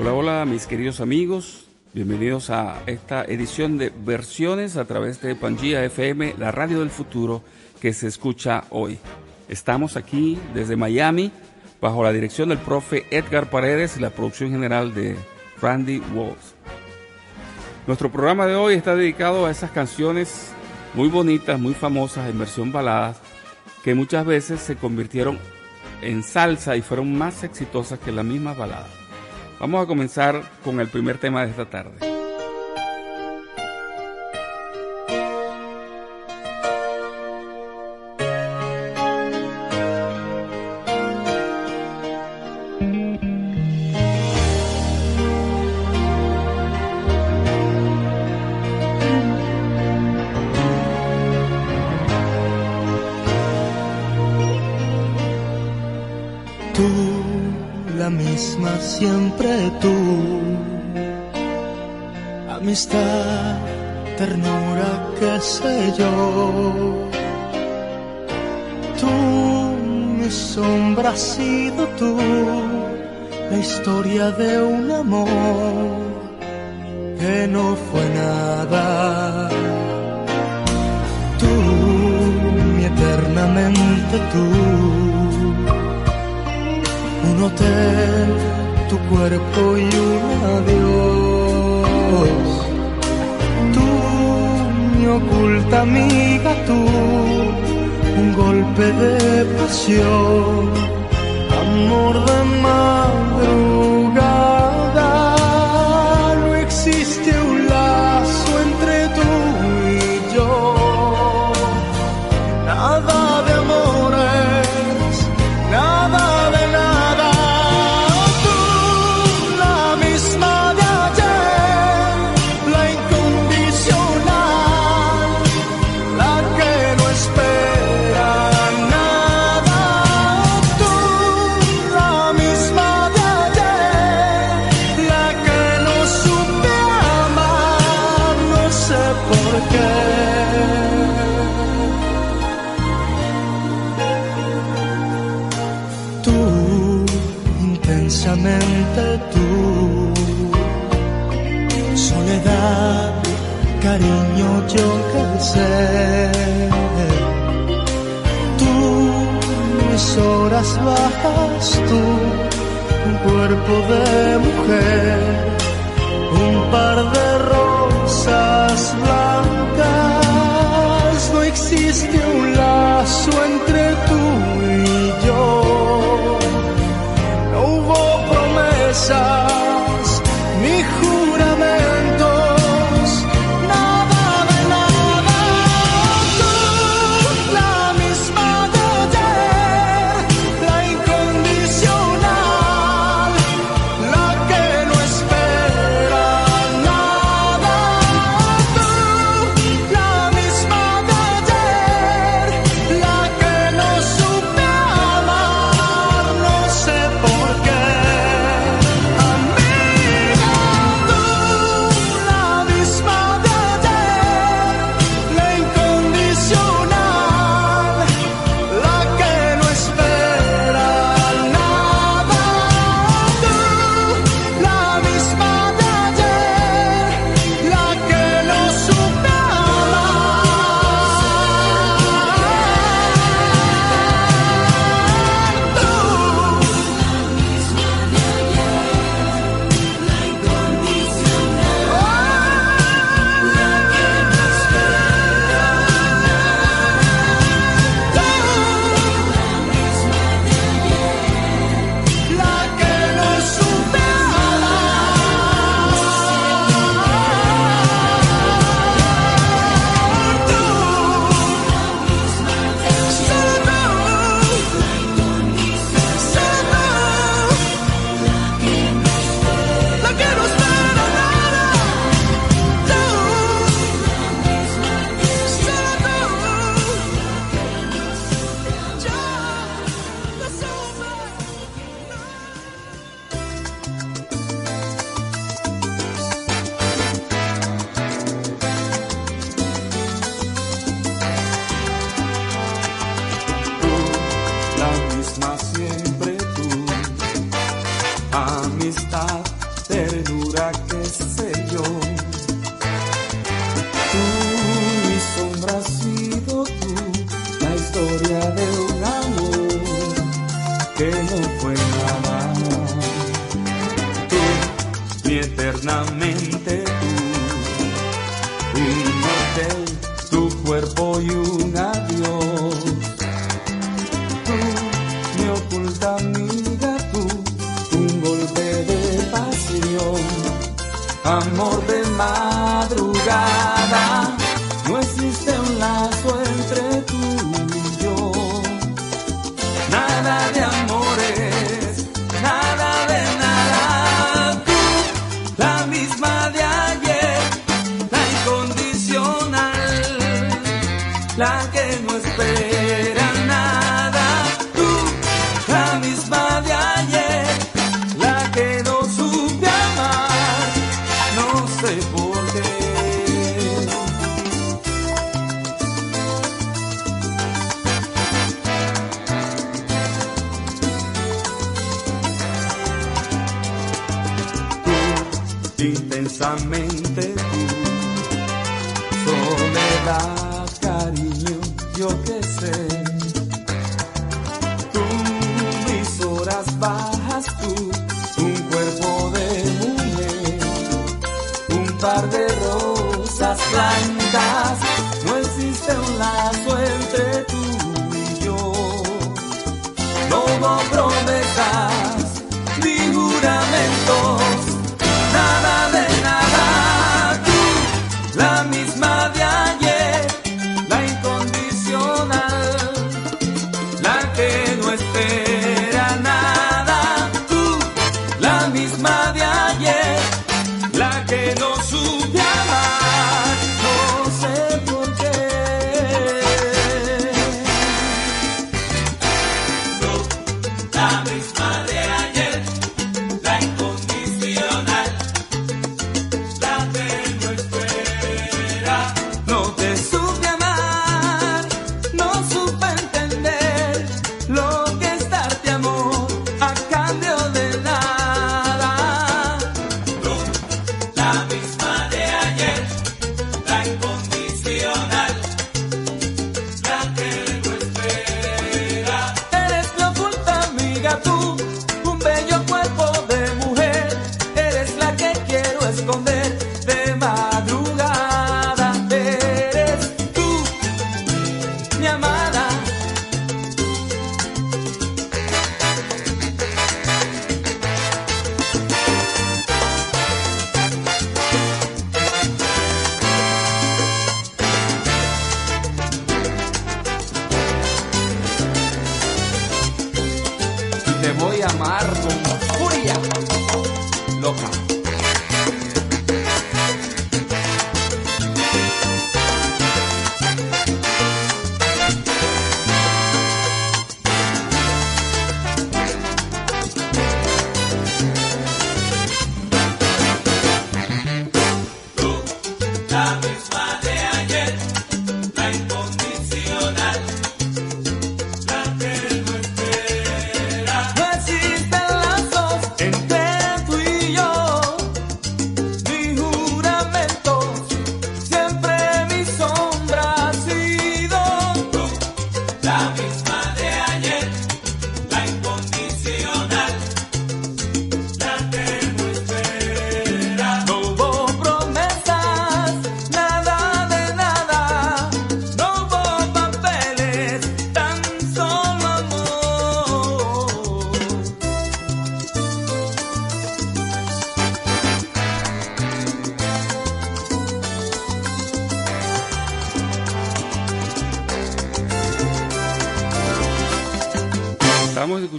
Hola, hola mis queridos amigos, bienvenidos a esta edición de Versiones a través de Pangía FM, la radio del futuro que se escucha hoy. Estamos aquí desde Miami bajo la dirección del profe Edgar Paredes y la producción general de Randy Walls. Nuestro programa de hoy está dedicado a esas canciones muy bonitas, muy famosas en versión baladas, que muchas veces se convirtieron en salsa y fueron más exitosas que la misma balada. Vamos a comenzar con el primer tema de esta tarde. Amistad, ternura, qué sé yo. Tú, mi sombra, has sido tú, la historia de un amor que no fue nada. Tú, mi eternamente tú, un hotel tu cuerpo y un adiós. Oculta amiga, tú, un golpe de pasión, amor de madrugada. Cuerpo de mujer, misma siempre. always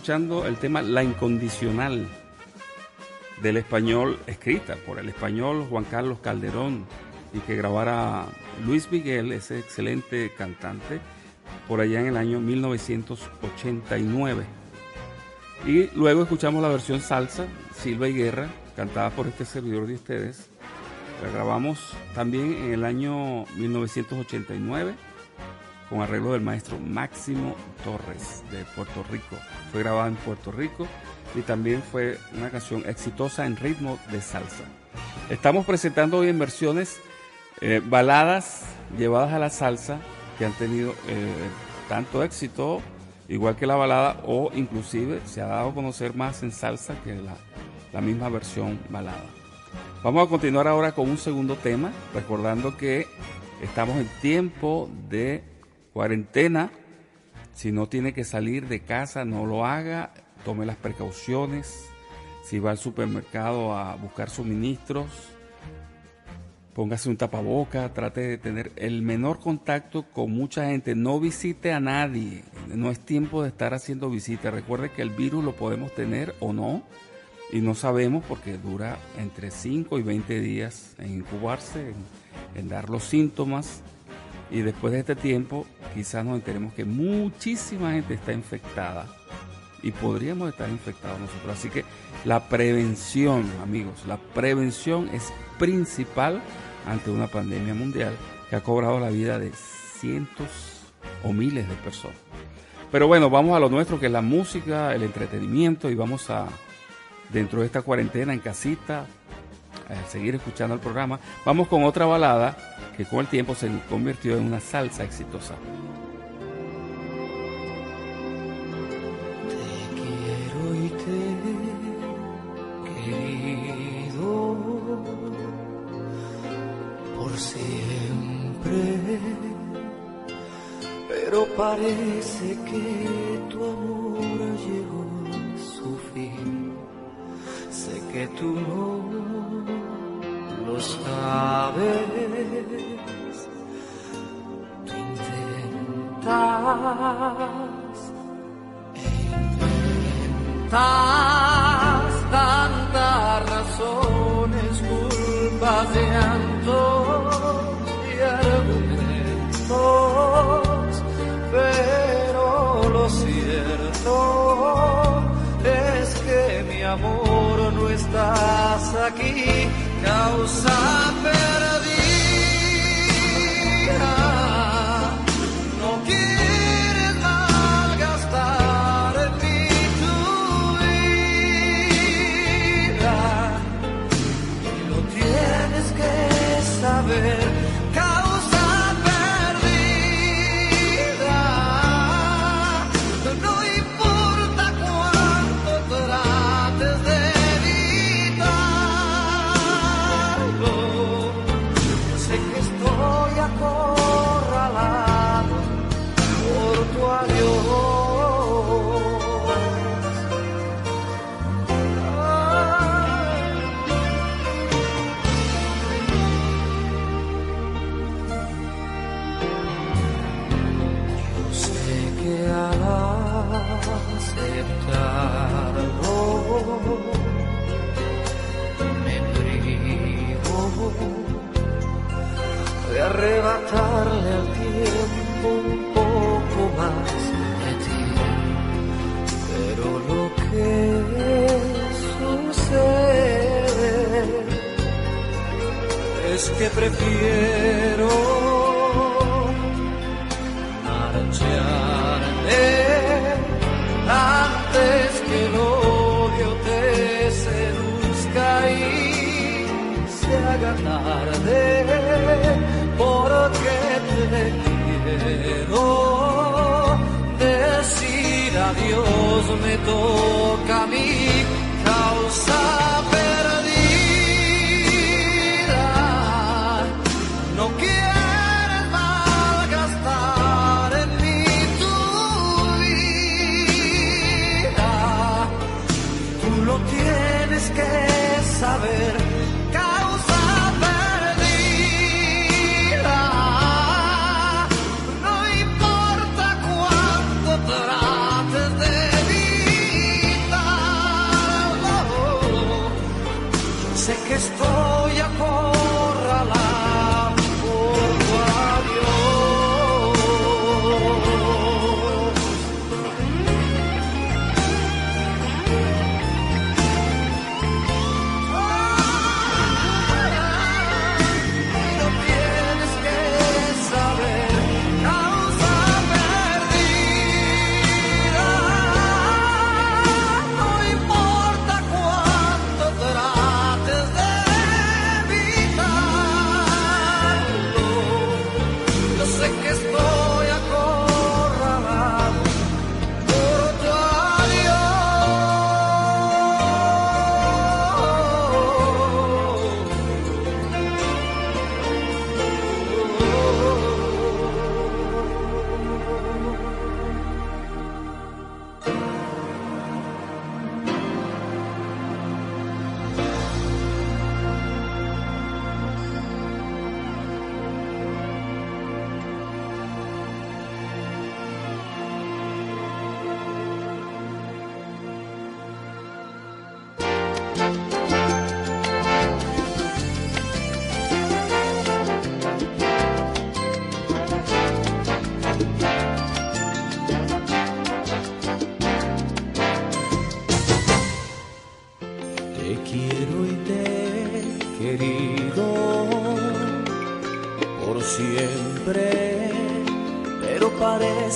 escuchando el tema La Incondicional del español, escrita por el español Juan Carlos Calderón y que grabara Luis Miguel, ese excelente cantante, por allá en el año 1989. Y luego escuchamos la versión salsa, Silva y Guerra, cantada por este servidor de ustedes. La grabamos también en el año 1989 con arreglo del maestro Máximo Torres de Puerto Rico. Fue grabada en Puerto Rico y también fue una canción exitosa en ritmo de salsa. Estamos presentando hoy en versiones eh, baladas llevadas a la salsa que han tenido eh, tanto éxito, igual que la balada, o inclusive se ha dado a conocer más en salsa que la, la misma versión balada. Vamos a continuar ahora con un segundo tema, recordando que estamos en tiempo de cuarentena si no tiene que salir de casa, no lo haga, tome las precauciones. Si va al supermercado a buscar suministros, póngase un tapaboca, trate de tener el menor contacto con mucha gente, no visite a nadie, no es tiempo de estar haciendo visitas. Recuerde que el virus lo podemos tener o no, y no sabemos porque dura entre 5 y 20 días en incubarse, en, dar los síntomas, y después de este tiempo quizás nos enteremos que muchísima gente está infectada y podríamos estar infectados nosotros. Así que la prevención, amigos, la prevención es principal ante una pandemia mundial que ha cobrado la vida de cientos o miles de personas. Pero bueno, vamos a lo nuestro, que es la música, el entretenimiento, y vamos a, dentro de esta cuarentena en casita, a seguir escuchando el programa. Vamos con otra balada que con el tiempo se convirtió en una salsa exitosa. pero parece que tu amor llegó a su fin. Sé que tú no sabes. Tú intentas, tantas razones, culpas de llanto y argumentos pero lo cierto es que mi amor no estás aquí, causa que prefiero marcharme antes que el odio te seduzca y se haga tarde porque te quiero. Decir adiós me toca a mí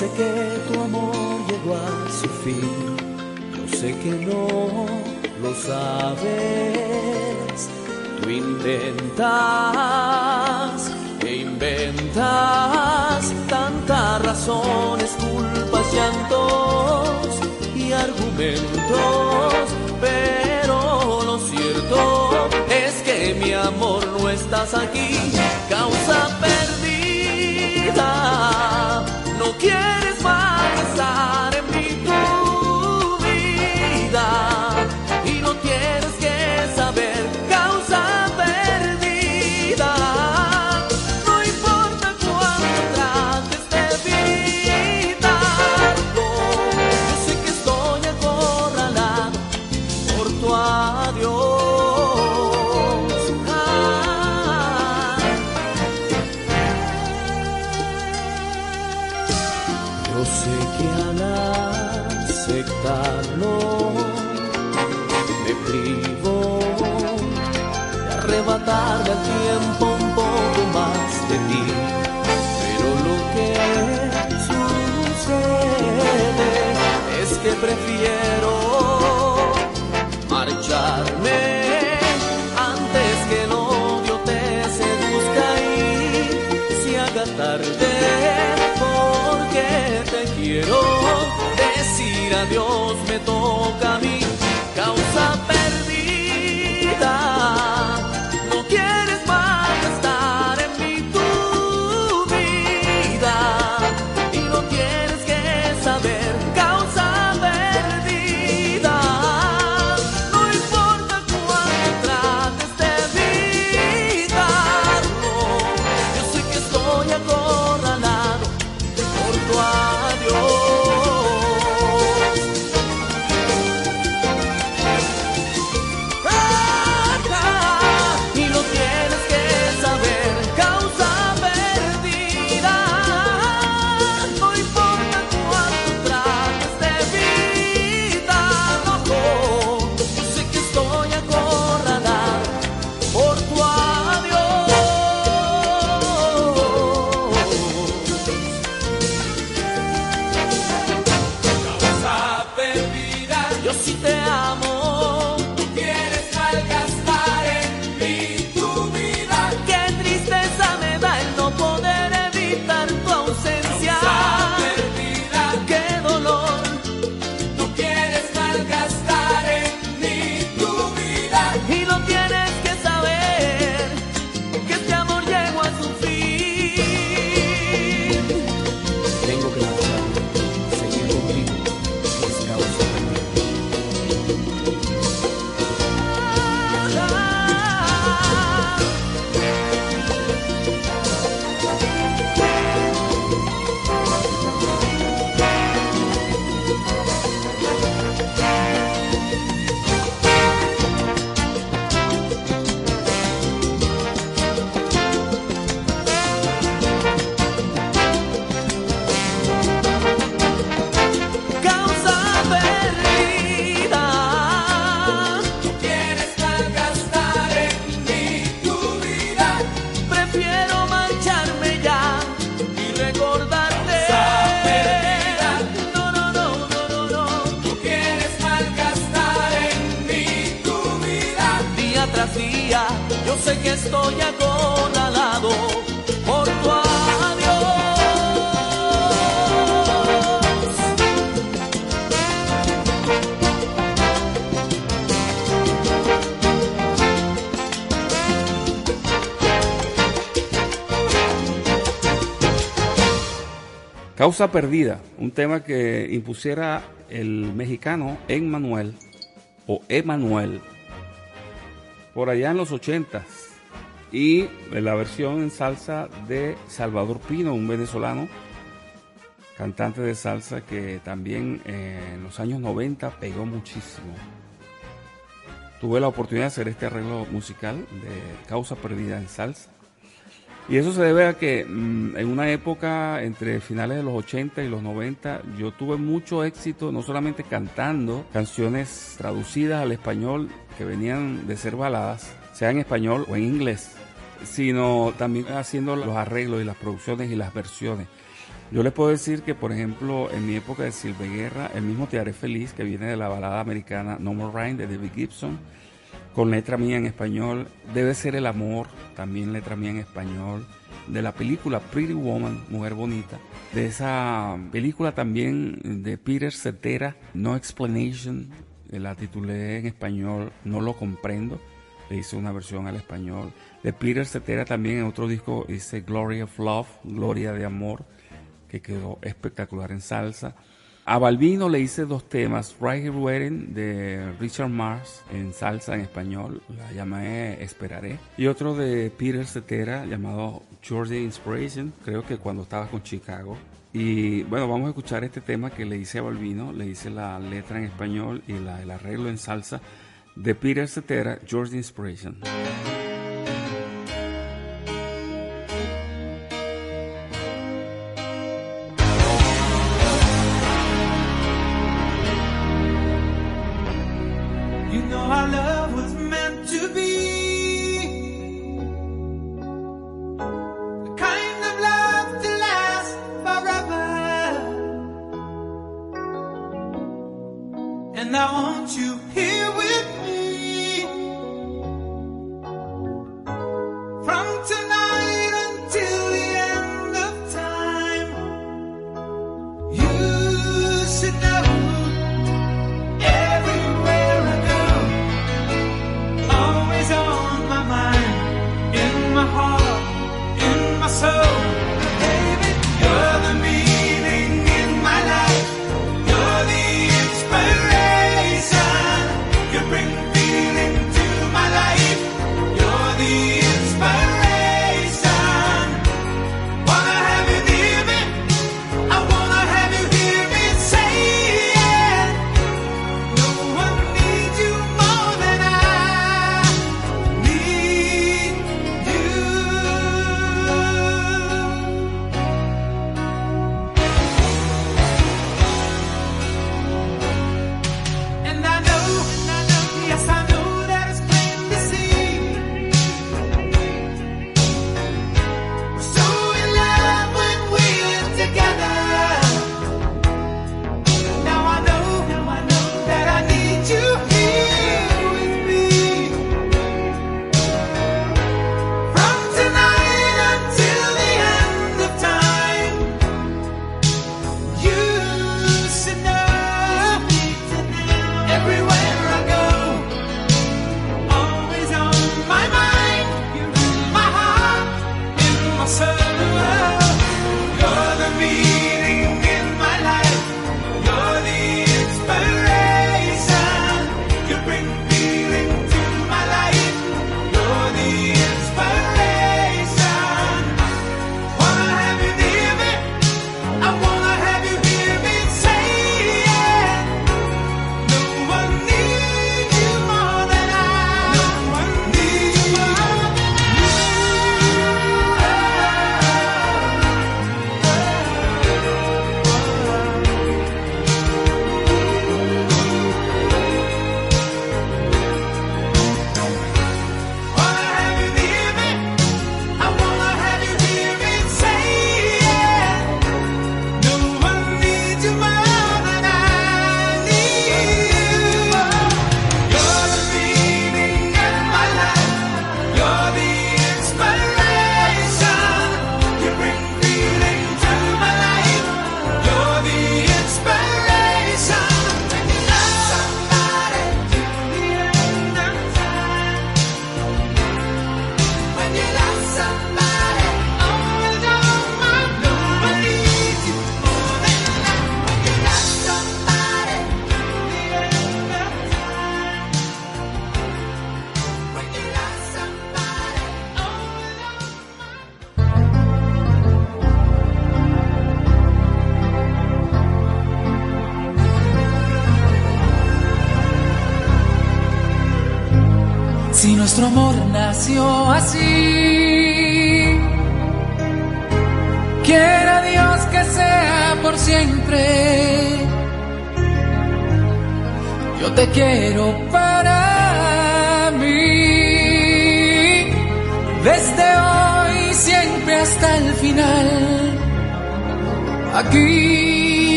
sé que tu amor llegó a su fin, yo sé que no lo sabes. Tú intentas e inventas tantas razones, culpas, llantos y argumentos, pero lo cierto es que mi amor no estás aquí. smoke on Causa Perdida, un tema que impusiera el mexicano Emmanuel o Emanuel. Por allá en los 80 y la versión en salsa de Salvador Pino, un venezolano cantante de salsa que también en los años 90 pegó muchísimo. Tuve la oportunidad de hacer este arreglo musical de Causa Perdida en salsa. Y eso se debe a que mm, en una época entre finales de los 80 y los 90 yo tuve mucho éxito, no solamente cantando canciones traducidas al español que venían de ser baladas, sea en español o en inglés, sino también haciendo los arreglos y las producciones y las versiones. Yo les puedo decir que, por ejemplo, en mi época de Silve Guerra, el mismo Te Haré Feliz, que viene de la balada americana No More Rain de David Gibson, con letra mía en español, Debe ser el amor, también letra mía en español, de la película Pretty Woman, Mujer Bonita, de esa película también de Peter Cetera, No Explanation, la titulé en español No lo comprendo, le hice una versión al español. De Peter Cetera también en otro disco hice Glory of Love, Gloria de Amor, que quedó espectacular en salsa. A Balbino le hice dos temas, Right Here Wedding de Richard Mars en salsa en español, la llamé Esperaré, y otro de Peter Cetera llamado Georgia Inspiration, creo que cuando estaba con Chicago. Y bueno, vamos a escuchar este tema que le hice a Balbino, le hice la letra en español y el arreglo en salsa de Peter Cetera, Georgia Inspiration.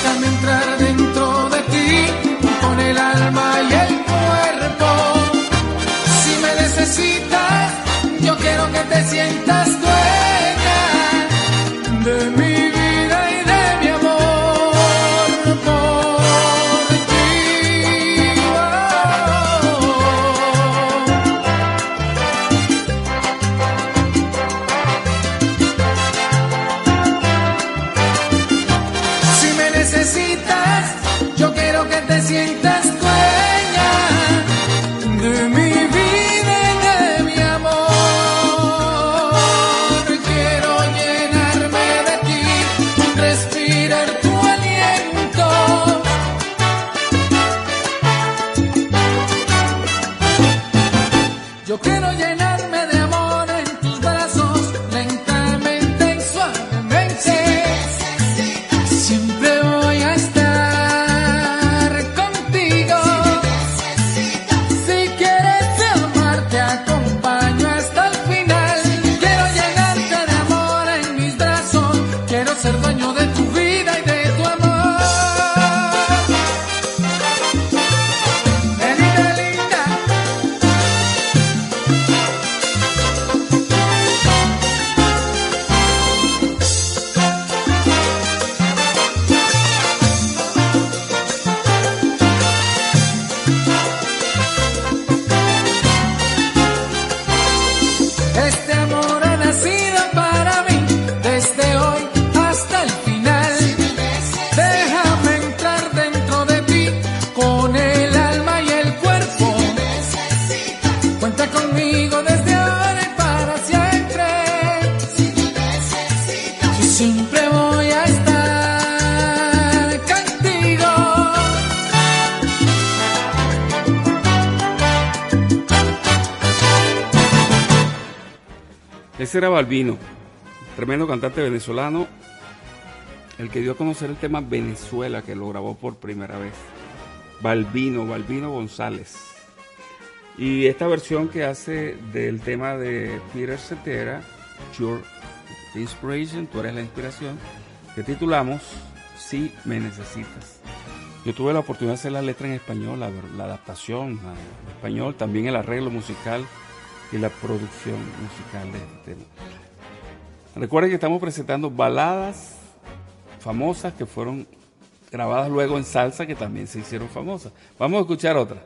Déjame entrar dentro de ti con el alma y el cuerpo. Si me necesitas, yo quiero que te sientas. Yo quiero era Balbino, tremendo cantante venezolano, el que dio a conocer el tema Venezuela, que lo grabó por primera vez. Balbino, Balbino González. Y esta versión que hace del tema de Peter Cetera, Your Inspiration, tú eres la inspiración, que titulamos Si me necesitas. Yo tuve la oportunidad de hacer la letra en español, la, la adaptación al español, también el arreglo musical y la producción musical de este tema. Recuerden que estamos presentando baladas famosas que fueron grabadas luego en salsa que también se hicieron famosas. Vamos a escuchar otra.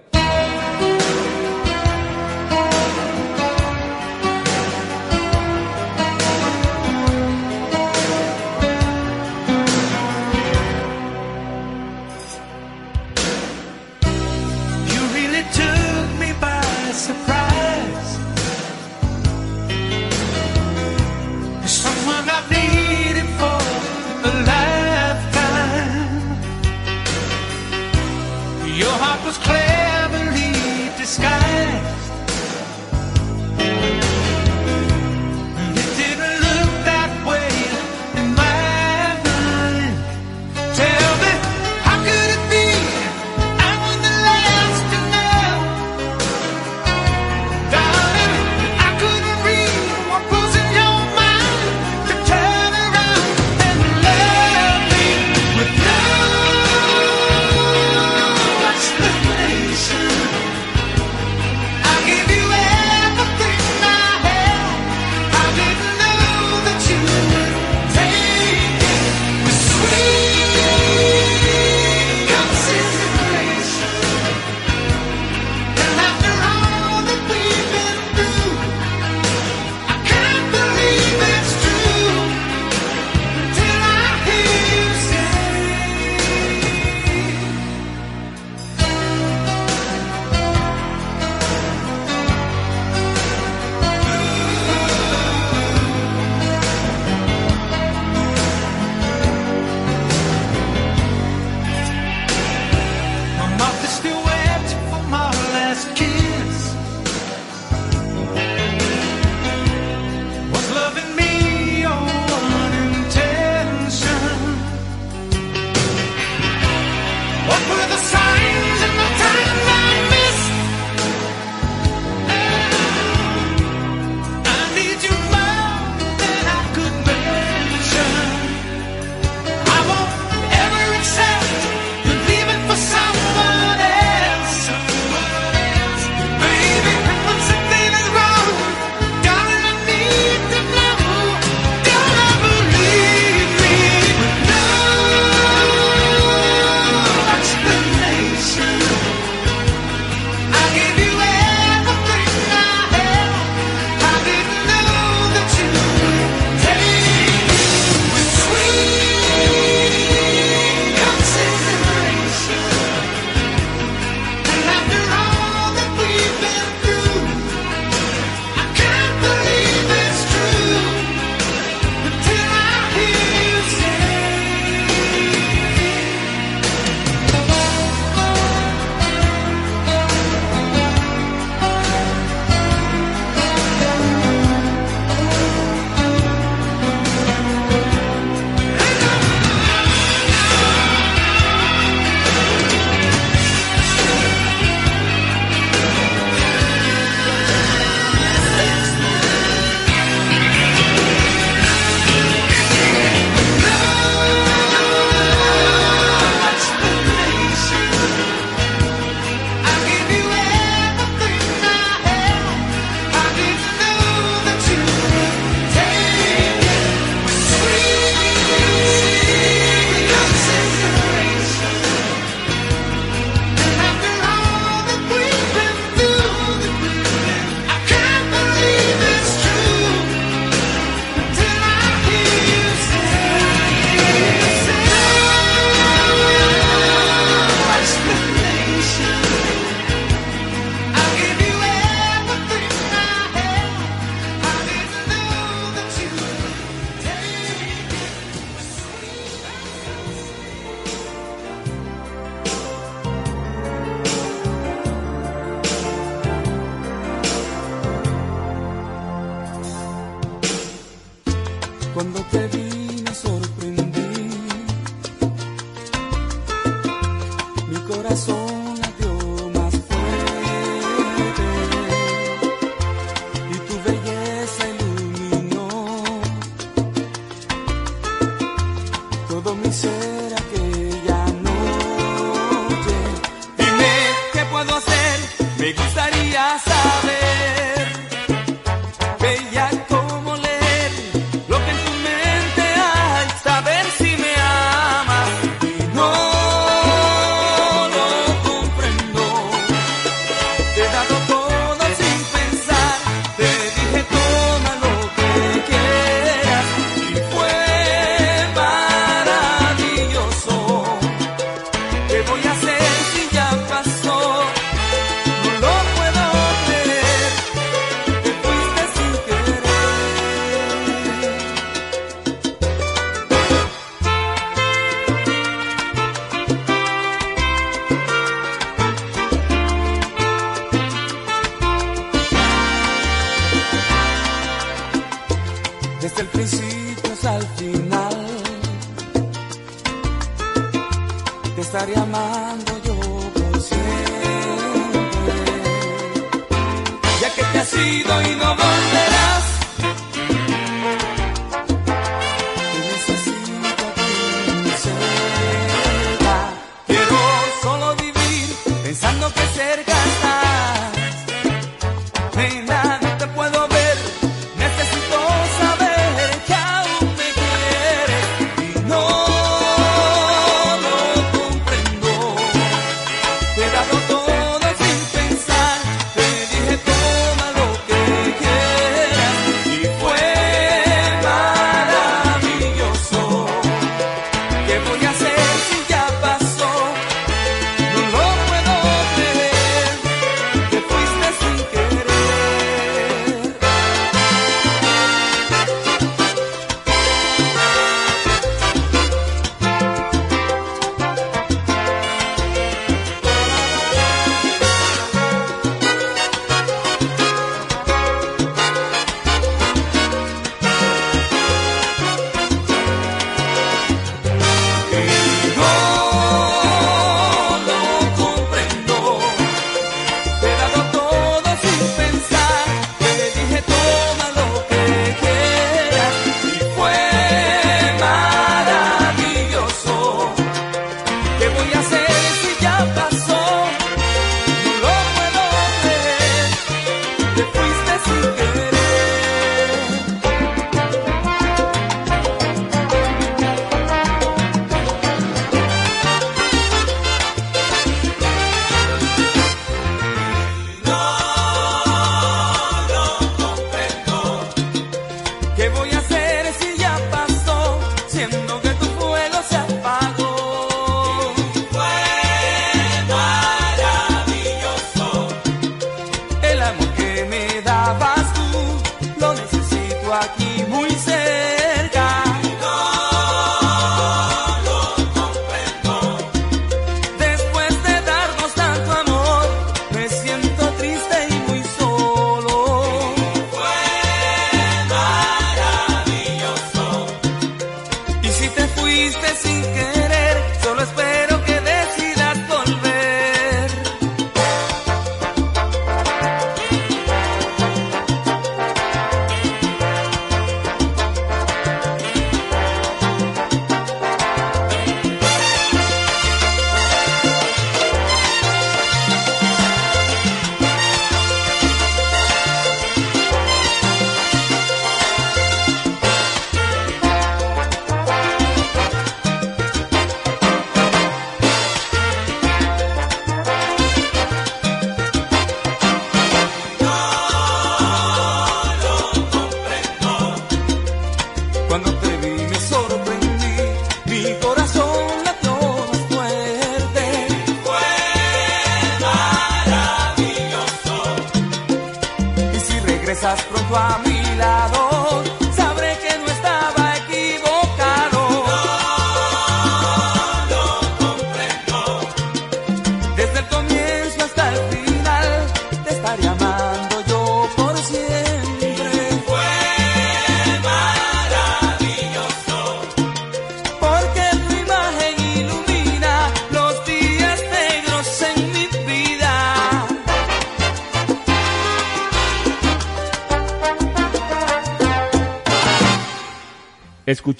A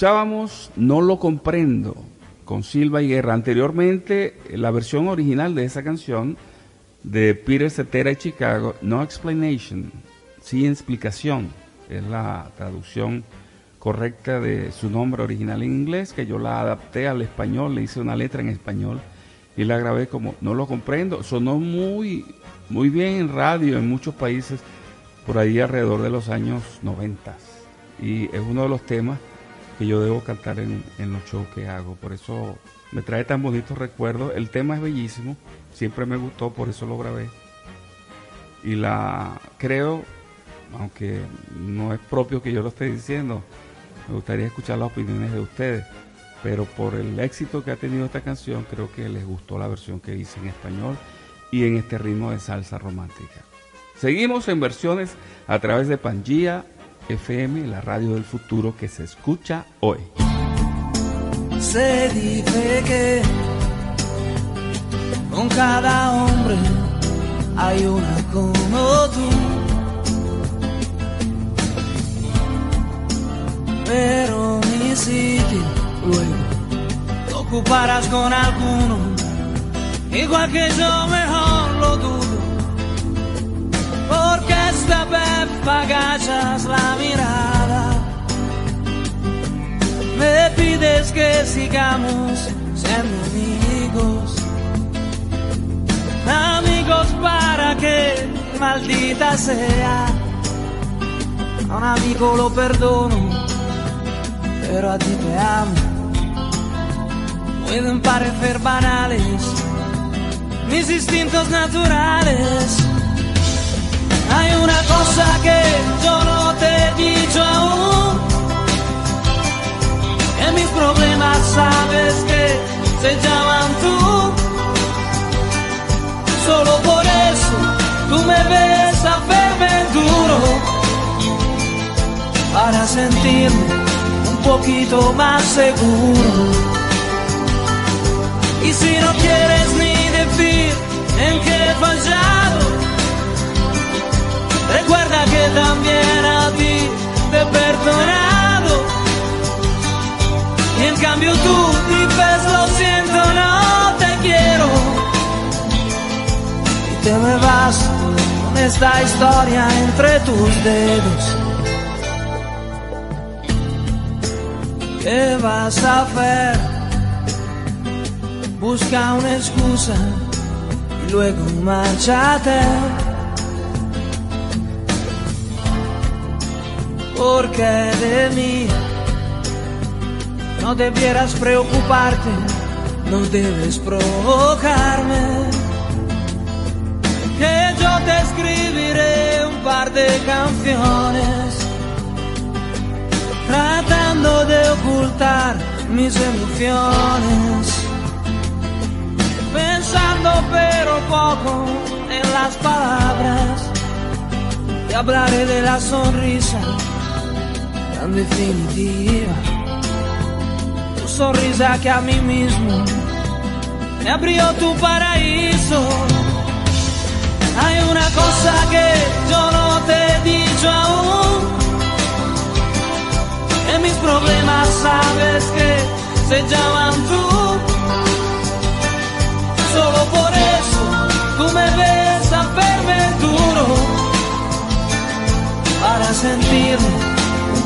No lo comprendo con Silva y Guerra. Anteriormente, la versión original de esa canción de Peter Cetera y Chicago, No Explanation, sin explicación, es la traducción correcta de su nombre original en inglés, que yo la adapté al español, le hice una letra en español y la grabé como No lo comprendo. Sonó muy, muy bien en radio en muchos países por ahí alrededor de los años 90 y es uno de los temas que yo debo cantar en, los shows que hago. Por eso me trae tan bonitos recuerdos. El tema es bellísimo, siempre me gustó, por eso lo grabé. Y la creo, aunque no es propio que yo lo esté diciendo, me gustaría escuchar las opiniones de ustedes. Pero por el éxito que ha tenido esta canción, creo que les gustó la versión que hice en español y en este ritmo de salsa romántica. Seguimos en versiones a través de Pangía FM, la radio del futuro que se escucha hoy. Se dice que con cada hombre hay una como tú. Pero mi sitio luego lo ocuparás con alguno, igual que yo mejor lo dudo. Vez agachas la mirada me pides que sigamos siendo amigos. Amigos para que maldita sea. A un amigo lo perdono, pero a ti te amo. Pueden parecer banales mis instintos naturales. Hay una cosa que yo no te he dicho aún que mis problemas sabes que se llaman tú. Solo por eso tú me ves a verme duro para sentirme un poquito más seguro. Y si no quieres ni decir en qué he fallado, recuerda que también a ti te he perdonado. Y en cambio tú dices lo siento, no te quiero. Y te me vas con esta historia entre tus dedos. ¿Qué vas a hacer? Busca una excusa y luego márchate. Porque de mí no debieras preocuparte, no debes provocarme. Que yo te escribiré un par de canciones, tratando de ocultar mis emociones. Pensando pero poco en las palabras, te hablaré de la sonrisa tan definitiva sonrisa que a mí mismo me abrió tu paraíso. Hay una cosa que yo no te he dicho aún, que mis problemas sabes que se llaman tú. Solo por eso tú me ves a verme duro, para sentirme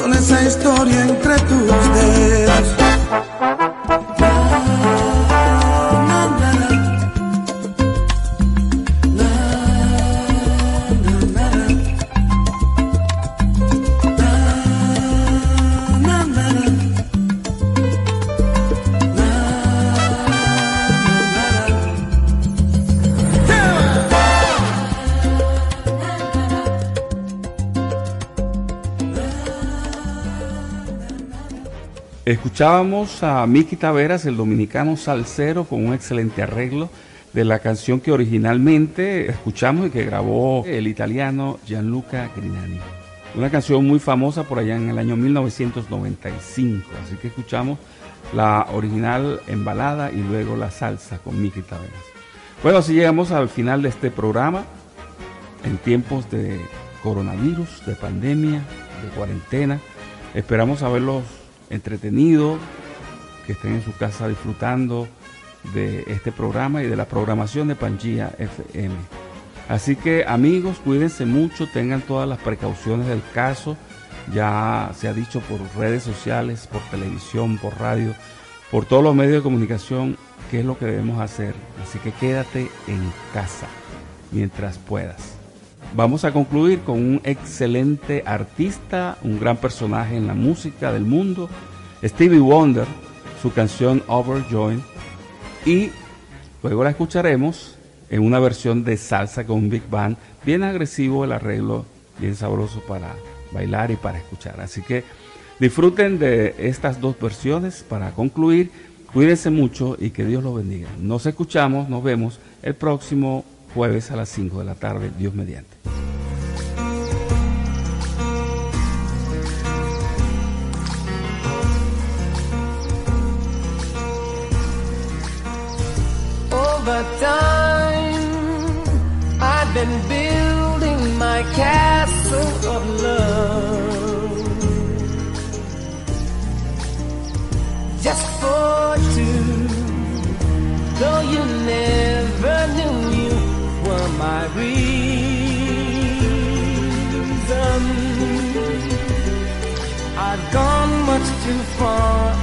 Con esa historia entre tus dedos. Escuchábamos a Miki Taveras, el dominicano salsero, con un excelente arreglo de la canción que originalmente escuchamos y que grabó el italiano Gianluca Grinani. Una canción muy famosa por allá en el año 1995. Así que escuchamos la original en balada y luego la salsa con Miki Taveras. Bueno, así llegamos al final de este programa. En tiempos de coronavirus, de pandemia, de cuarentena. Esperamos haberlos entretenido, que estén en su casa disfrutando de este programa y de la programación de Pangía FM. Así que amigos, cuídense mucho, tengan todas las precauciones del caso. Ya se ha dicho por redes sociales, por televisión, por radio, por todos los medios de comunicación qué es lo que debemos hacer. Así que quédate en casa mientras puedas. Vamos a concluir con un excelente artista, un gran personaje en la música del mundo, Stevie Wonder, su canción Overjoyed, y luego la escucharemos en una versión de salsa con un big band, bien agresivo el arreglo, bien sabroso para bailar y para escuchar. Así que disfruten de estas dos versiones para concluir. Cuídense mucho y que Dios los bendiga. Nos escuchamos, nos vemos el próximo jueves a las 5 de la tarde, Dios mediante. Over time, I've been building my castle of love. Just for two, though you never too far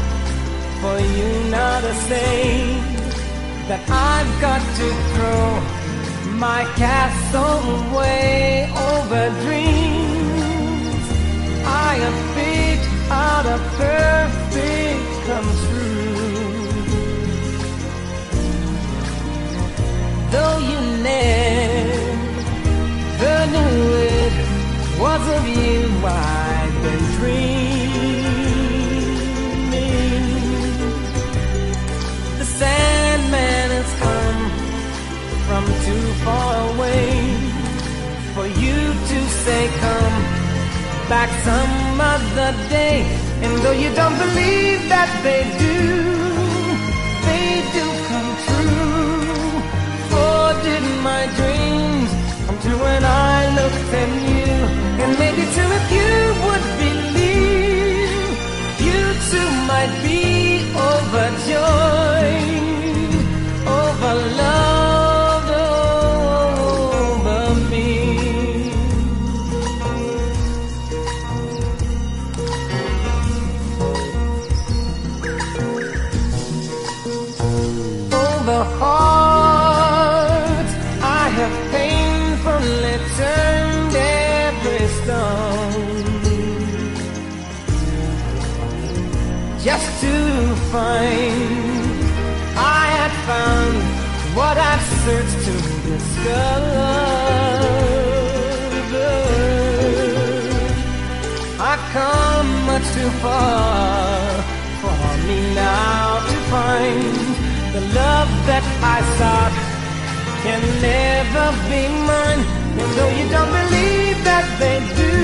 for you now to say that I've got to throw my castle away over dreams. I have picked out a perfect come true. Though you never knew it was of you I've been dreaming. Too far away for you to say come back some other day. And though you don't believe that they do, they do come true. For did my dreams come true when I looked at you? And maybe too if you would believe, you too might be overjoyed, far for me now to find the love that I sought can never be mine. And though you don't believe that they do,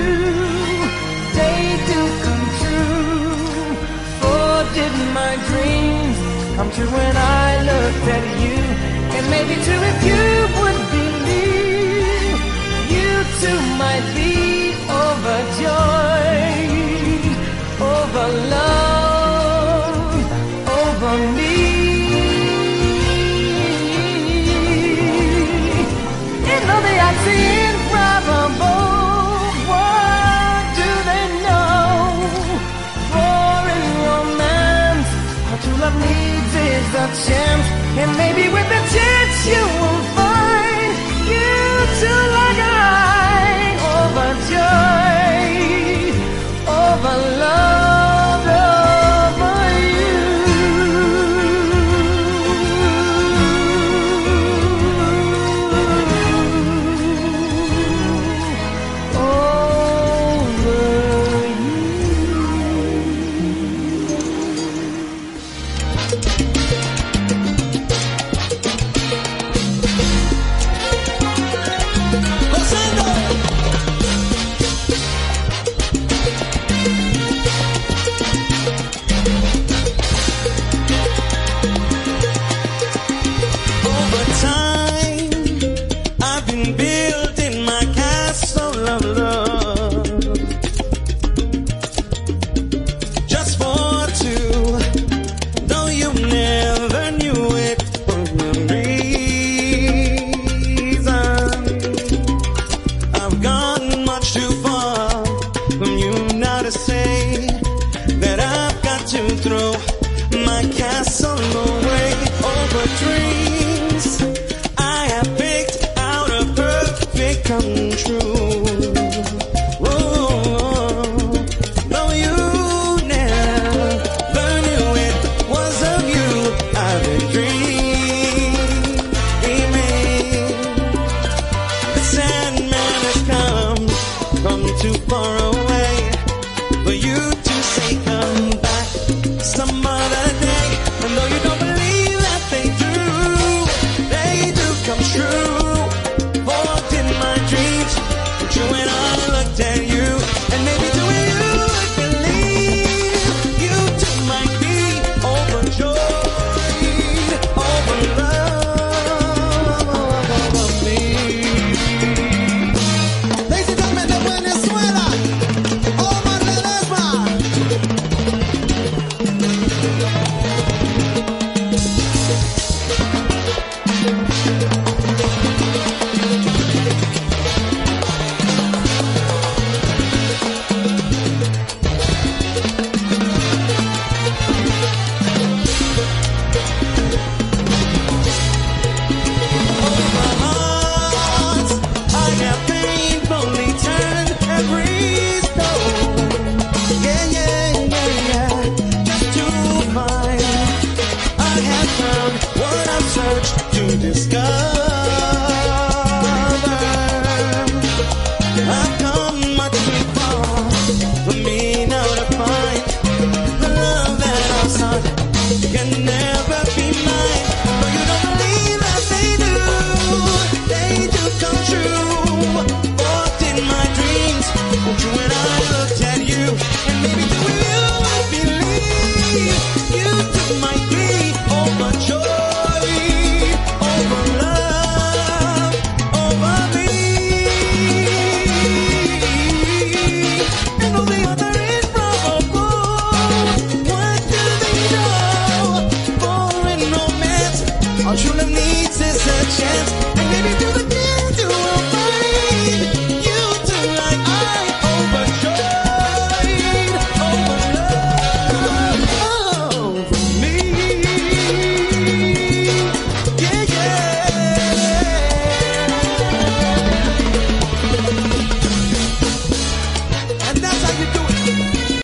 they do come true. For did my dreams come true when I looked at you? And maybe too if you would believe, you too might be overjoyed, over love, over me. Though improbable, what do they know? For in romance, what true love needs is a chance, and maybe with a chance you will find you like overjoyed, over love,